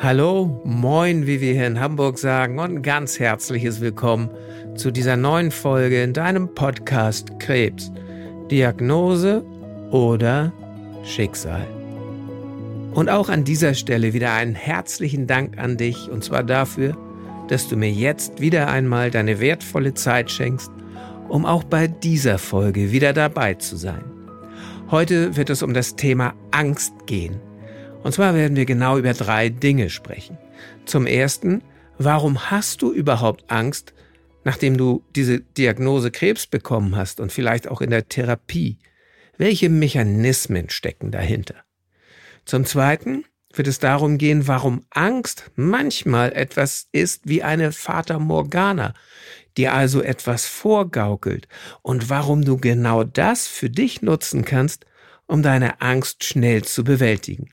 Hallo, moin, wie wir hier in Hamburg sagen, und ganz herzliches Willkommen zu dieser neuen Folge in deinem Podcast Krebs. Diagnose oder Schicksal. Und auch an dieser Stelle wieder einen herzlichen Dank an dich, und zwar dafür, dass du mir jetzt wieder einmal deine wertvolle Zeit schenkst, um auch bei dieser Folge wieder dabei zu sein. Heute wird es um das Thema Angst gehen. Und zwar werden wir genau über drei Dinge sprechen. Zum ersten, warum hast du überhaupt Angst, nachdem du diese Diagnose Krebs bekommen hast und vielleicht auch in der Therapie? Welche Mechanismen stecken dahinter? Zum zweiten wird es darum gehen, warum Angst manchmal etwas ist wie eine Fata Morgana, dir also etwas vorgaukelt und warum du genau das für dich nutzen kannst, um deine Angst schnell zu bewältigen.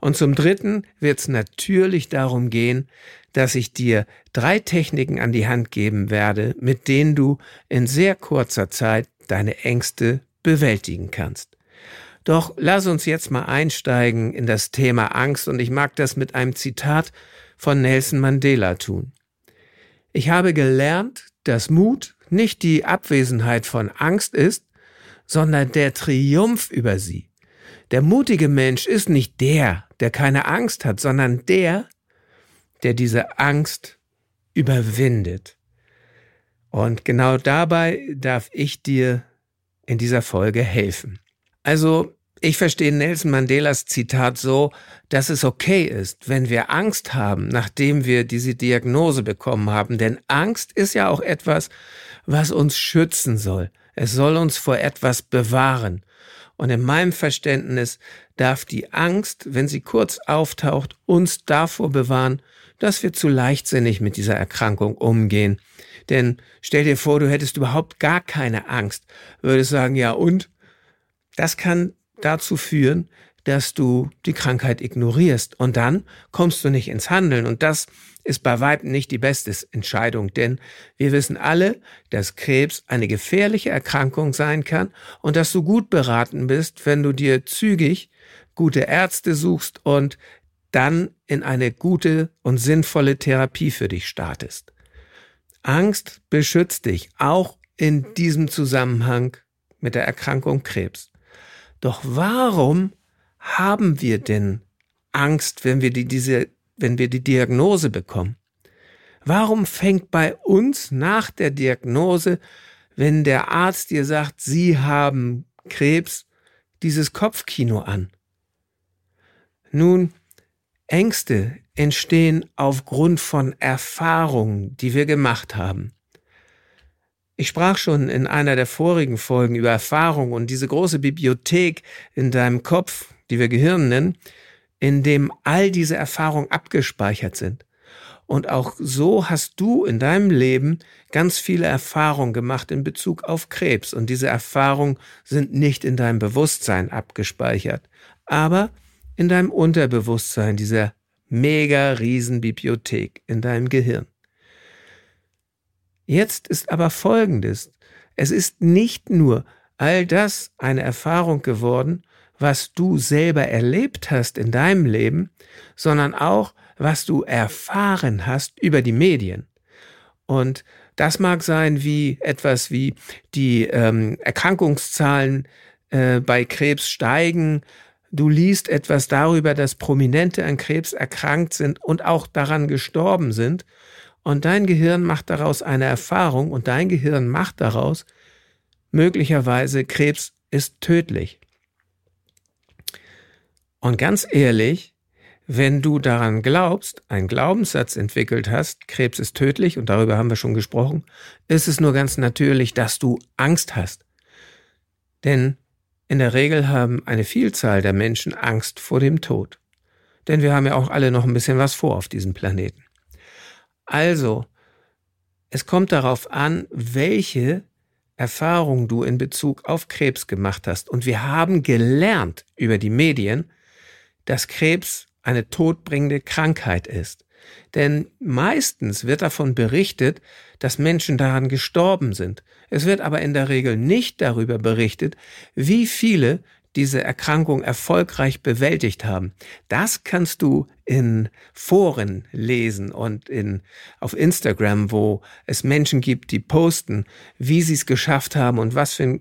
Und zum Dritten wird es natürlich darum gehen, dass ich dir drei Techniken an die Hand geben werde, mit denen du in sehr kurzer Zeit deine Ängste bewältigen kannst. Doch lass uns jetzt mal einsteigen in das Thema Angst und ich mag das mit einem Zitat von Nelson Mandela tun. Ich habe gelernt, dass Mut nicht die Abwesenheit von Angst ist, sondern der Triumph über sie. Der mutige Mensch ist nicht der, der keine Angst hat, sondern der, der diese Angst überwindet. Und genau dabei darf ich dir in dieser Folge helfen. Also, ich verstehe Nelson Mandelas Zitat so, dass es okay ist, wenn wir Angst haben, nachdem wir diese Diagnose bekommen haben. Denn Angst ist ja auch etwas, was uns schützen soll. Es soll uns vor etwas bewahren. Und in meinem Verständnis darf die Angst, wenn sie kurz auftaucht, uns davor bewahren, dass wir zu leichtsinnig mit dieser Erkrankung umgehen. Denn stell dir vor, du hättest überhaupt gar keine Angst, würdest sagen, ja und? Das kann dazu führen, dass du die Krankheit ignorierst und dann kommst du nicht ins Handeln und das ist bei weitem nicht die beste Entscheidung, denn wir wissen alle, dass Krebs eine gefährliche Erkrankung sein kann und dass du gut beraten bist, wenn du dir zügig gute Ärzte suchst und dann in eine gute und sinnvolle Therapie für dich startest. Angst beschützt dich auch in diesem Zusammenhang mit der Erkrankung Krebs. Doch warum haben wir denn Angst, wenn wir die, diese wenn wir die Diagnose bekommen? Warum fängt bei uns nach der Diagnose, wenn der Arzt dir sagt, Sie haben Krebs, dieses Kopfkino an? Nun, Ängste entstehen aufgrund von Erfahrungen, die wir gemacht haben. Ich sprach schon in einer der vorigen Folgen über Erfahrung und diese große Bibliothek in deinem Kopf, die wir Gehirn nennen, in dem all diese Erfahrungen abgespeichert sind. Und auch so hast du in deinem Leben ganz viele Erfahrungen gemacht in Bezug auf Krebs. Und diese Erfahrungen sind nicht in deinem Bewusstsein abgespeichert, aber in deinem Unterbewusstsein, dieser mega Riesenbibliothek in deinem Gehirn. Jetzt ist aber Folgendes. Es ist nicht nur all das eine Erfahrung geworden, was du selber erlebt hast in deinem Leben, sondern auch, was du erfahren hast über die Medien. Und das mag sein wie etwas wie die ähm, Erkrankungszahlen äh, bei Krebs steigen. Du liest etwas darüber, dass Prominente an Krebs erkrankt sind und auch daran gestorben sind. Und dein Gehirn macht daraus eine Erfahrung und dein Gehirn macht daraus, möglicherweise Krebs ist tödlich. Und ganz ehrlich, wenn du daran glaubst, einen Glaubenssatz entwickelt hast, Krebs ist tödlich, und darüber haben wir schon gesprochen, ist es nur ganz natürlich, dass du Angst hast. Denn in der Regel haben eine Vielzahl der Menschen Angst vor dem Tod. Denn wir haben ja auch alle noch ein bisschen was vor auf diesem Planeten. Also, es kommt darauf an, welche Erfahrung du in Bezug auf Krebs gemacht hast. Und wir haben gelernt über die Medien, dass Krebs eine todbringende Krankheit ist. Denn meistens wird davon berichtet, dass Menschen daran gestorben sind. Es wird aber in der Regel nicht darüber berichtet, wie viele diese Erkrankung erfolgreich bewältigt haben. Das kannst du in Foren lesen und in, auf Instagram, wo es Menschen gibt, die posten, wie sie es geschafft haben und was für ein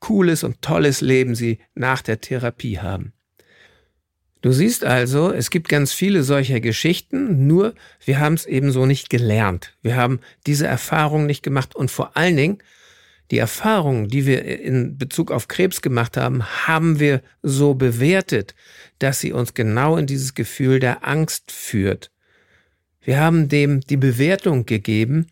cooles und tolles Leben sie nach der Therapie haben. Du siehst also, es gibt ganz viele solcher Geschichten, nur wir haben es eben so nicht gelernt. Wir haben diese Erfahrung nicht gemacht und vor allen Dingen die Erfahrungen, die wir in Bezug auf Krebs gemacht haben, haben wir so bewertet, dass sie uns genau in dieses Gefühl der Angst führt. Wir haben dem die Bewertung gegeben,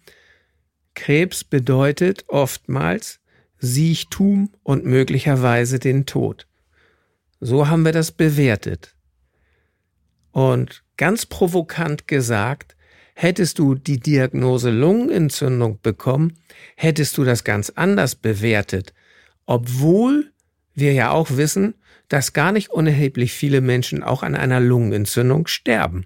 Krebs bedeutet oftmals Siechtum und möglicherweise den Tod. So haben wir das bewertet. Und ganz provokant gesagt, hättest du die Diagnose Lungenentzündung bekommen, hättest du das ganz anders bewertet, obwohl wir ja auch wissen, dass gar nicht unerheblich viele Menschen auch an einer Lungenentzündung sterben.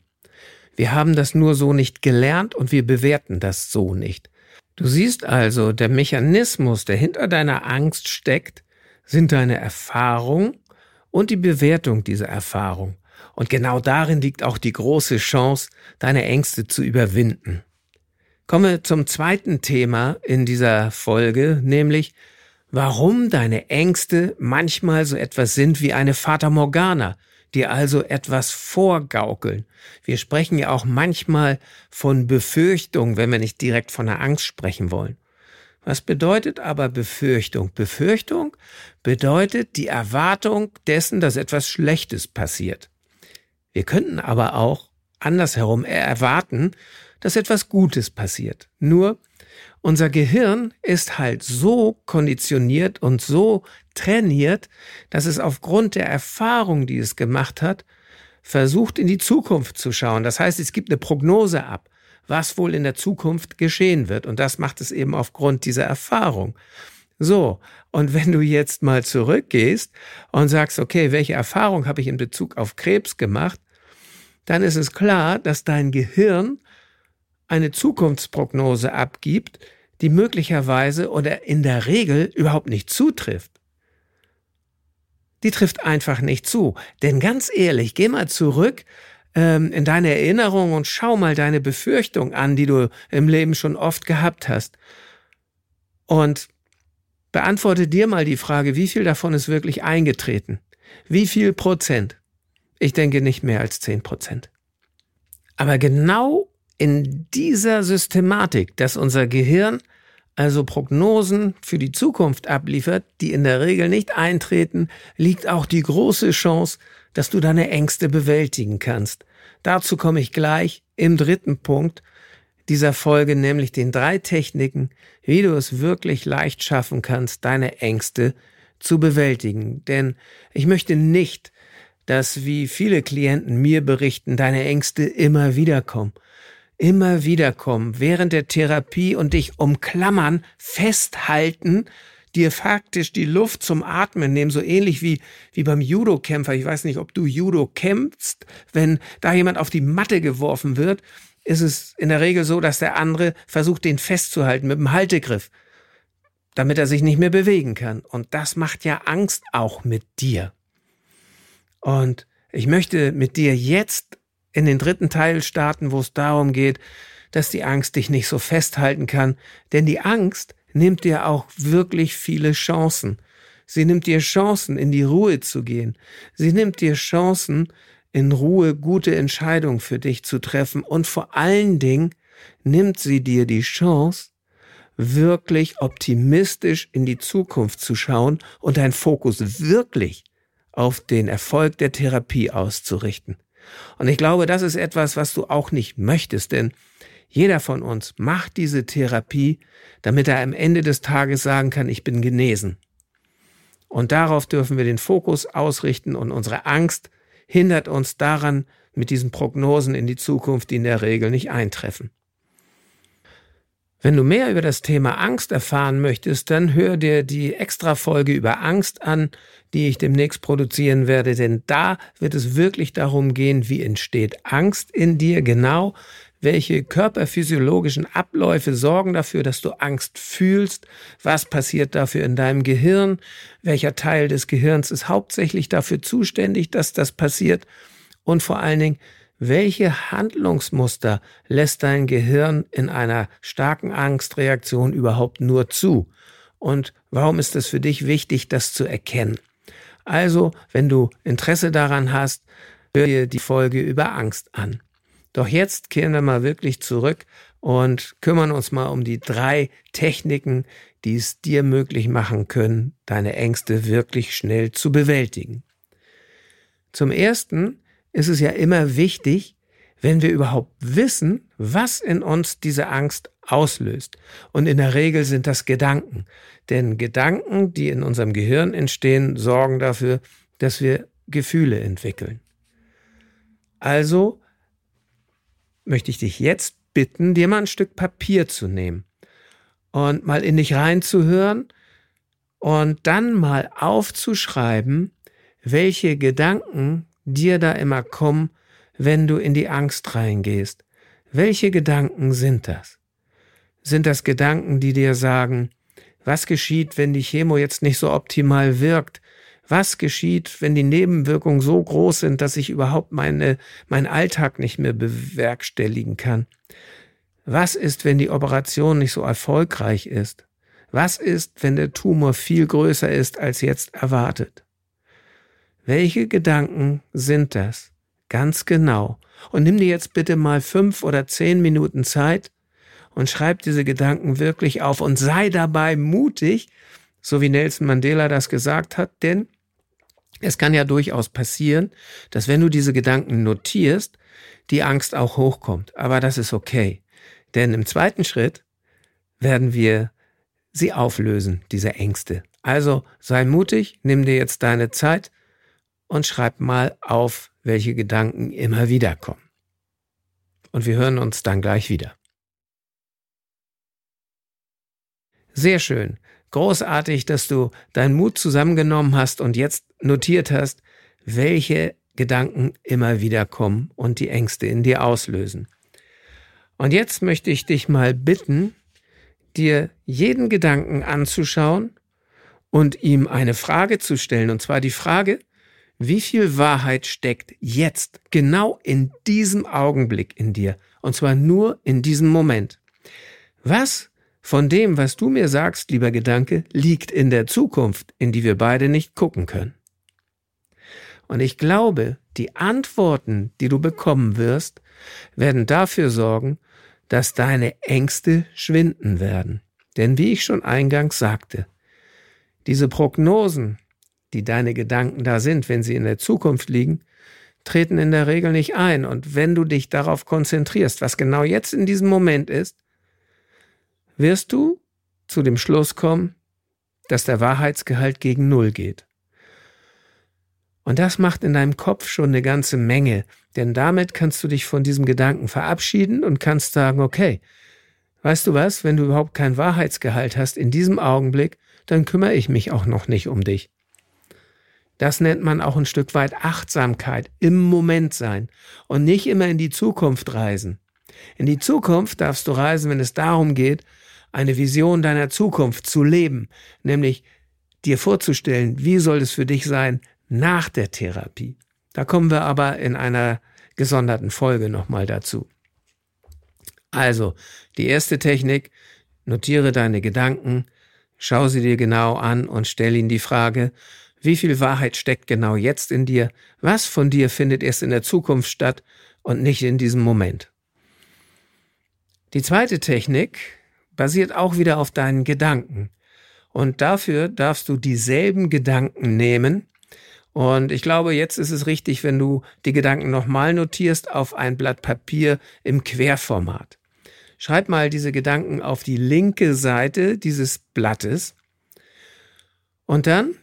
Wir haben das nur so nicht gelernt und wir bewerten das so nicht. Du siehst also, der Mechanismus, der hinter deiner Angst steckt, sind deine Erfahrung und die Bewertung dieser Erfahrung. Und genau darin liegt auch die große Chance, deine Ängste zu überwinden. Kommen wir zum zweiten Thema in dieser Folge, nämlich warum deine Ängste manchmal so etwas sind wie eine Fata Morgana, die also etwas vorgaukeln. Wir sprechen ja auch manchmal von Befürchtung, wenn wir nicht direkt von der Angst sprechen wollen. Was bedeutet aber Befürchtung? Befürchtung bedeutet die Erwartung dessen, dass etwas Schlechtes passiert. Wir könnten aber auch andersherum erwarten, dass etwas Gutes passiert. Nur unser Gehirn ist halt so konditioniert und so trainiert, dass es aufgrund der Erfahrung, die es gemacht hat, versucht in die Zukunft zu schauen. Das heißt, es gibt eine Prognose ab, was wohl in der Zukunft geschehen wird. Und das macht es eben aufgrund dieser Erfahrung. So, und wenn du jetzt mal zurückgehst und sagst, okay, welche Erfahrung habe ich in Bezug auf Krebs gemacht, dann ist es klar, dass dein Gehirn eine Zukunftsprognose abgibt, die möglicherweise oder in der Regel überhaupt nicht zutrifft. Die trifft einfach nicht zu. Denn ganz ehrlich, geh mal zurück ähm, in deine Erinnerung und schau mal deine Befürchtung an, die du im Leben schon oft gehabt hast. Und Beantworte dir mal die Frage, wie viel davon ist wirklich eingetreten? Wie viel Prozent? Ich denke nicht mehr als zehn Prozent. Aber genau in dieser Systematik, dass unser Gehirn also Prognosen für die Zukunft abliefert, die in der Regel nicht eintreten, liegt auch die große Chance, dass du deine Ängste bewältigen kannst. Dazu komme ich gleich im dritten Punkt, dieser Folge, nämlich den drei Techniken, wie du es wirklich leicht schaffen kannst, deine Ängste zu bewältigen. Denn ich möchte nicht, dass wie viele Klienten mir berichten, deine Ängste immer wieder kommen. Immer wieder kommen während der Therapie und dich umklammern, festhalten, dir faktisch die Luft zum Atmen nehmen, so ähnlich wie, wie beim Judo-Kämpfer. Ich weiß nicht, ob du Judo kämpfst, wenn da jemand auf die Matte geworfen wird ist es in der Regel so, dass der andere versucht, den festzuhalten mit dem Haltegriff, damit er sich nicht mehr bewegen kann. Und das macht ja Angst auch mit dir. Und ich möchte mit dir jetzt in den dritten Teil starten, wo es darum geht, dass die Angst dich nicht so festhalten kann. Denn die Angst nimmt dir auch wirklich viele Chancen. Sie nimmt dir Chancen, in die Ruhe zu gehen. Sie nimmt dir Chancen, in Ruhe gute Entscheidungen für dich zu treffen und vor allen Dingen nimmt sie dir die Chance, wirklich optimistisch in die Zukunft zu schauen und deinen Fokus wirklich auf den Erfolg der Therapie auszurichten. Und ich glaube, das ist etwas, was du auch nicht möchtest, denn jeder von uns macht diese Therapie, damit er am Ende des Tages sagen kann, ich bin genesen. Und darauf dürfen wir den Fokus ausrichten und unsere Angst hindert uns daran mit diesen Prognosen in die Zukunft, die in der Regel nicht eintreffen. Wenn du mehr über das Thema Angst erfahren möchtest, dann hör dir die Extra-Folge über Angst an, die ich demnächst produzieren werde, denn da wird es wirklich darum gehen, wie entsteht Angst in dir genau, welche körperphysiologischen Abläufe sorgen dafür, dass du Angst fühlst, was passiert dafür in deinem Gehirn, welcher Teil des Gehirns ist hauptsächlich dafür zuständig, dass das passiert und vor allen Dingen, welche Handlungsmuster lässt dein Gehirn in einer starken Angstreaktion überhaupt nur zu? Und warum ist es für dich wichtig, das zu erkennen? Also, wenn du Interesse daran hast, hör dir die Folge über Angst an. Doch jetzt kehren wir mal wirklich zurück und kümmern uns mal um die drei Techniken, die es dir möglich machen können, deine Ängste wirklich schnell zu bewältigen. Zum ersten ist es ja immer wichtig, wenn wir überhaupt wissen, was in uns diese Angst auslöst. Und in der Regel sind das Gedanken. Denn Gedanken, die in unserem Gehirn entstehen, sorgen dafür, dass wir Gefühle entwickeln. Also möchte ich dich jetzt bitten, dir mal ein Stück Papier zu nehmen und mal in dich reinzuhören und dann mal aufzuschreiben, welche Gedanken dir da immer kommen, wenn du in die Angst reingehst. Welche Gedanken sind das? Sind das Gedanken, die dir sagen, was geschieht, wenn die Chemo jetzt nicht so optimal wirkt? Was geschieht, wenn die Nebenwirkungen so groß sind, dass ich überhaupt meine, meinen Alltag nicht mehr bewerkstelligen kann? Was ist, wenn die Operation nicht so erfolgreich ist? Was ist, wenn der Tumor viel größer ist als jetzt erwartet? Welche Gedanken sind das? Ganz genau. Und nimm dir jetzt bitte mal fünf oder zehn Minuten Zeit und schreib diese Gedanken wirklich auf und sei dabei mutig, so wie Nelson Mandela das gesagt hat, denn es kann ja durchaus passieren, dass wenn du diese Gedanken notierst, die Angst auch hochkommt. Aber das ist okay. Denn im zweiten Schritt werden wir sie auflösen, diese Ängste. Also sei mutig, nimm dir jetzt deine Zeit und schreib mal auf, welche Gedanken immer wieder kommen. Und wir hören uns dann gleich wieder. Sehr schön. Großartig, dass du deinen Mut zusammengenommen hast und jetzt notiert hast, welche Gedanken immer wieder kommen und die Ängste in dir auslösen. Und jetzt möchte ich dich mal bitten, dir jeden Gedanken anzuschauen und ihm eine Frage zu stellen. Und zwar die Frage, wie viel Wahrheit steckt jetzt, genau in diesem Augenblick in dir? Und zwar nur in diesem Moment. Was von dem, was du mir sagst, lieber Gedanke, liegt in der Zukunft, in die wir beide nicht gucken können? Und ich glaube, die Antworten, die du bekommen wirst, werden dafür sorgen, dass deine Ängste schwinden werden. Denn wie ich schon eingangs sagte, diese Prognosen, die deine Gedanken da sind, wenn sie in der Zukunft liegen, treten in der Regel nicht ein. Und wenn du dich darauf konzentrierst, was genau jetzt in diesem Moment ist, wirst du zu dem Schluss kommen, dass der Wahrheitsgehalt gegen Null geht. Und das macht in deinem Kopf schon eine ganze Menge, denn damit kannst du dich von diesem Gedanken verabschieden und kannst sagen, okay, weißt du was, wenn du überhaupt kein Wahrheitsgehalt hast in diesem Augenblick, dann kümmere ich mich auch noch nicht um dich. Das nennt man auch ein Stück weit Achtsamkeit, im Moment sein und nicht immer in die Zukunft reisen. In die Zukunft darfst du reisen, wenn es darum geht, eine Vision deiner Zukunft zu leben, nämlich dir vorzustellen, wie soll es für dich sein nach der Therapie. Da kommen wir aber in einer gesonderten Folge nochmal dazu. Also, die erste Technik, notiere deine Gedanken, schau sie dir genau an und stell ihnen die Frage, wie viel Wahrheit steckt genau jetzt in dir? Was von dir findet erst in der Zukunft statt und nicht in diesem Moment? Die zweite Technik basiert auch wieder auf deinen Gedanken. Und dafür darfst du dieselben Gedanken nehmen. Und ich glaube, jetzt ist es richtig, wenn du die Gedanken nochmal notierst auf ein Blatt Papier im Querformat. Schreib mal diese Gedanken auf die linke Seite dieses Blattes. Und dann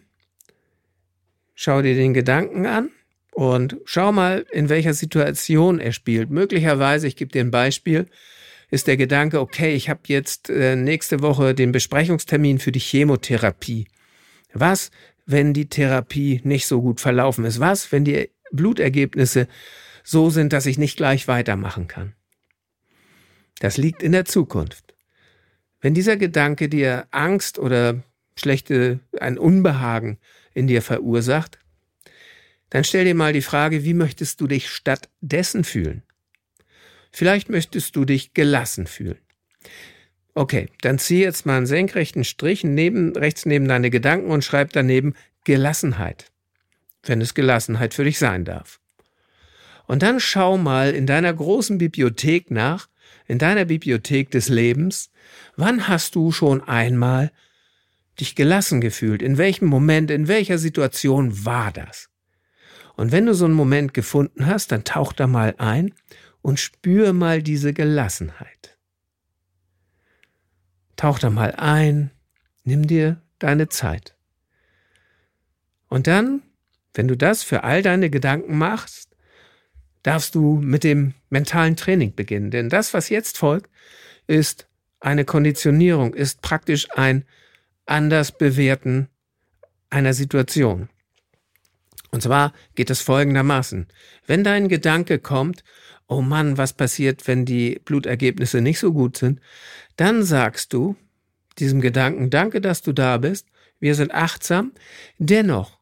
schau dir den Gedanken an und schau mal, in welcher Situation er spielt. Möglicherweise, ich gebe dir ein Beispiel, ist der Gedanke, okay, ich habe jetzt äh, nächste Woche den Besprechungstermin für die Chemotherapie. Was, wenn die Therapie nicht so gut verlaufen ist? Was, wenn die Blutergebnisse so sind, dass ich nicht gleich weitermachen kann? Das liegt in der Zukunft. Wenn dieser Gedanke dir Angst oder schlechte, ein Unbehagen in dir verursacht, dann stell dir mal die Frage, wie möchtest du dich stattdessen fühlen? Vielleicht möchtest du dich gelassen fühlen. Okay, dann zieh jetzt mal einen senkrechten Strich neben, rechts neben deine Gedanken und schreib daneben Gelassenheit, wenn es Gelassenheit für dich sein darf. Und dann schau mal in deiner großen Bibliothek nach, in deiner Bibliothek des Lebens, wann hast du schon einmal dich gelassen gefühlt? In welchem Moment, in welcher Situation war das? Und wenn du so einen Moment gefunden hast, dann tauch da mal ein und spür mal diese Gelassenheit. Tauch da mal ein, nimm dir deine Zeit. Und dann, wenn du das für all deine Gedanken machst, darfst du mit dem mentalen Training beginnen. Denn das, was jetzt folgt, ist eine Konditionierung, ist praktisch ein anders bewerten einer Situation. Und zwar geht es folgendermaßen. Wenn dein Gedanke kommt, oh Mann, was passiert, wenn die Blutergebnisse nicht so gut sind, dann sagst du diesem Gedanken, danke, dass du da bist, wir sind achtsam, dennoch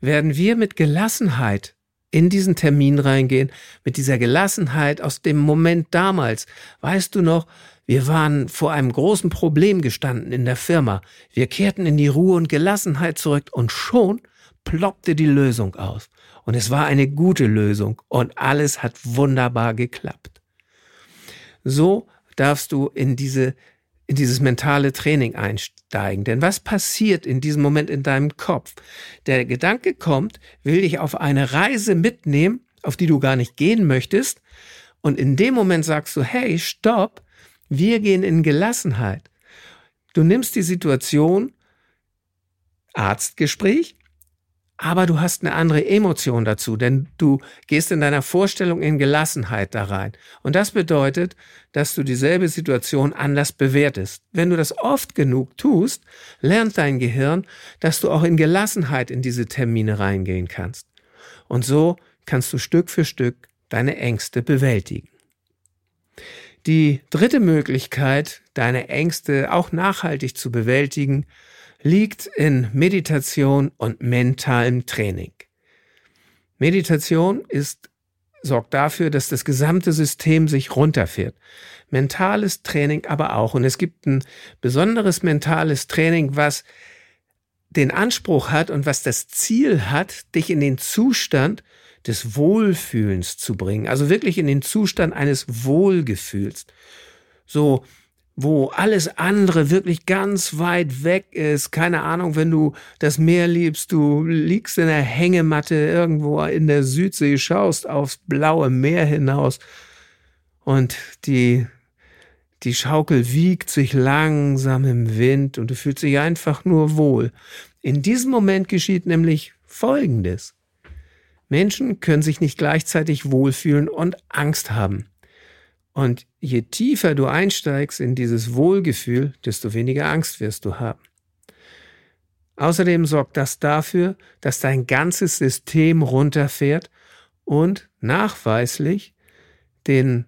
werden wir mit Gelassenheit in diesen Termin reingehen, mit dieser Gelassenheit aus dem Moment damals. Weißt du noch, wir waren vor einem großen Problem gestanden in der Firma. Wir kehrten in die Ruhe und Gelassenheit zurück und schon ploppte die Lösung aus. Und es war eine gute Lösung und alles hat wunderbar geklappt. So darfst du in diese in dieses mentale Training einsteigen. Denn was passiert in diesem Moment in deinem Kopf? Der Gedanke kommt, will dich auf eine Reise mitnehmen, auf die du gar nicht gehen möchtest. Und in dem Moment sagst du, hey, stopp, wir gehen in Gelassenheit. Du nimmst die Situation, Arztgespräch, aber du hast eine andere Emotion dazu, denn du gehst in deiner Vorstellung in Gelassenheit da rein. Und das bedeutet, dass du dieselbe Situation anders bewertest. Wenn du das oft genug tust, lernt dein Gehirn, dass du auch in Gelassenheit in diese Termine reingehen kannst. Und so kannst du Stück für Stück deine Ängste bewältigen. Die dritte Möglichkeit, deine Ängste auch nachhaltig zu bewältigen, liegt in Meditation und mentalem Training. Meditation ist, sorgt dafür, dass das gesamte System sich runterfährt. Mentales Training aber auch. Und es gibt ein besonderes mentales Training, was den Anspruch hat und was das Ziel hat, dich in den Zustand des Wohlfühlens zu bringen. Also wirklich in den Zustand eines Wohlgefühls. So, wo alles andere wirklich ganz weit weg ist. Keine Ahnung, wenn du das Meer liebst, du liegst in der Hängematte irgendwo in der Südsee, schaust aufs blaue Meer hinaus und die, die Schaukel wiegt sich langsam im Wind und du fühlst dich einfach nur wohl. In diesem Moment geschieht nämlich Folgendes. Menschen können sich nicht gleichzeitig wohlfühlen und Angst haben. Und je tiefer du einsteigst in dieses Wohlgefühl, desto weniger Angst wirst du haben. Außerdem sorgt das dafür, dass dein ganzes System runterfährt und nachweislich den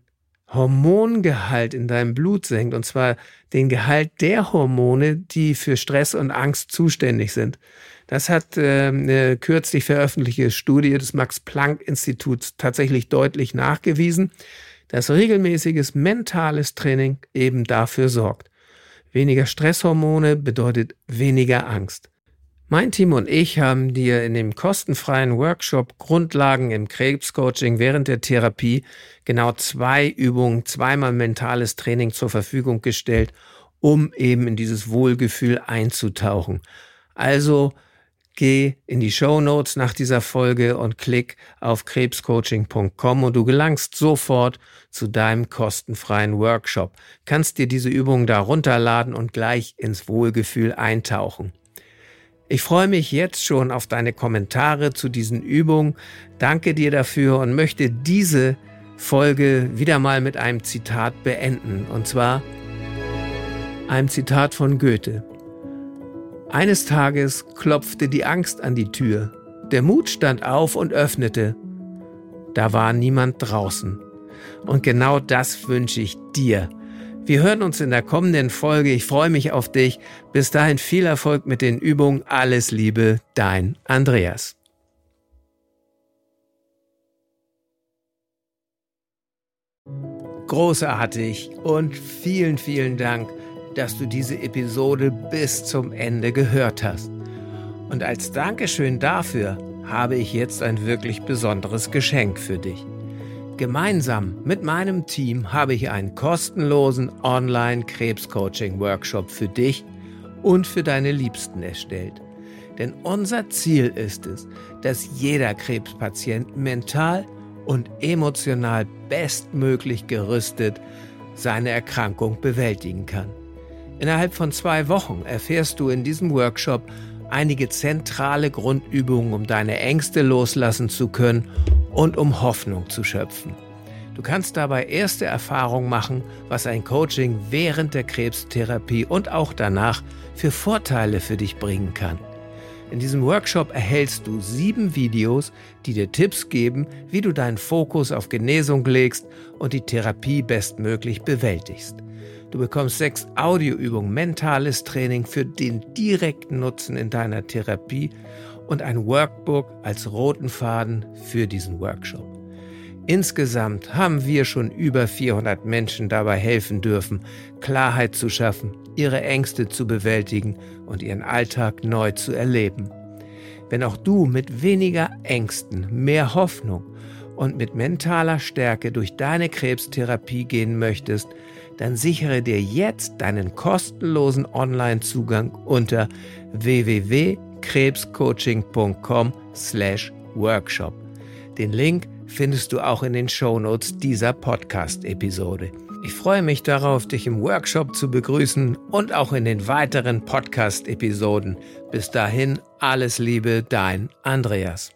Hormongehalt in deinem Blut senkt, und zwar den Gehalt der Hormone, die für Stress und Angst zuständig sind. Das hat äh, eine kürzlich veröffentlichte Studie des Max-Planck-Instituts tatsächlich deutlich nachgewiesen dass regelmäßiges mentales Training eben dafür sorgt. Weniger Stresshormone bedeutet weniger Angst. Mein Team und ich haben dir in dem kostenfreien Workshop Grundlagen im Krebscoaching während der Therapie genau zwei Übungen, zweimal mentales Training zur Verfügung gestellt, um eben in dieses Wohlgefühl einzutauchen. Also Geh in die Show Notes nach dieser Folge und klick auf krebscoaching.com und du gelangst sofort zu deinem kostenfreien Workshop. Kannst dir diese Übungen da runterladen und gleich ins Wohlgefühl eintauchen. Ich freue mich jetzt schon auf deine Kommentare zu diesen Übungen. Danke dir dafür und möchte diese Folge wieder mal mit einem Zitat beenden. Und zwar einem Zitat von Goethe. Eines Tages klopfte die Angst an die Tür. Der Mut stand auf und öffnete. Da war niemand draußen. Und genau das wünsche ich dir Wir hören uns in der kommenden Folge. Ich freue mich auf dich. Bis dahin viel Erfolg mit den Übungen. Alles Liebe, dein Andreas. Großartig und vielen, vielen Dank, dass du diese Episode bis zum Ende gehört hast. Und als Dankeschön dafür habe ich jetzt ein wirklich besonderes Geschenk für dich. Gemeinsam mit meinem Team habe ich einen kostenlosen Online-Krebs-Coaching-Workshop für dich und für deine Liebsten erstellt. Denn unser Ziel ist es, dass jeder Krebspatient mental und emotional bestmöglich gerüstet seine Erkrankung bewältigen kann. Innerhalb von zwei Wochen erfährst du in diesem Workshop einige zentrale Grundübungen, um deine Ängste loslassen zu können und um Hoffnung zu schöpfen. Du kannst dabei erste Erfahrungen machen, was ein Coaching während der Krebstherapie und auch danach für Vorteile für dich bringen kann. In diesem Workshop erhältst du sieben Videos, die dir Tipps geben, wie du deinen Fokus auf Genesung legst und die Therapie bestmöglich bewältigst. Du bekommst sechs Audioübungen, mentales Training für den direkten Nutzen in deiner Therapie und ein Workbook als roten Faden für diesen Workshop. Insgesamt haben wir schon über 400 Menschen dabei helfen dürfen, Klarheit zu schaffen, ihre Ängste zu bewältigen und ihren Alltag neu zu erleben. Wenn auch du mit weniger Ängsten, mehr Hoffnung und mit mentaler Stärke durch deine Krebstherapie gehen möchtest, dann sichere dir jetzt deinen kostenlosen Online-Zugang unter www.krebscoaching.com/workshop. Den Link findest du auch in den Shownotes dieser Podcast-Episode. Ich freue mich darauf, dich im Workshop zu begrüßen und auch in den weiteren Podcast-Episoden. Bis dahin alles Liebe, dein Andreas.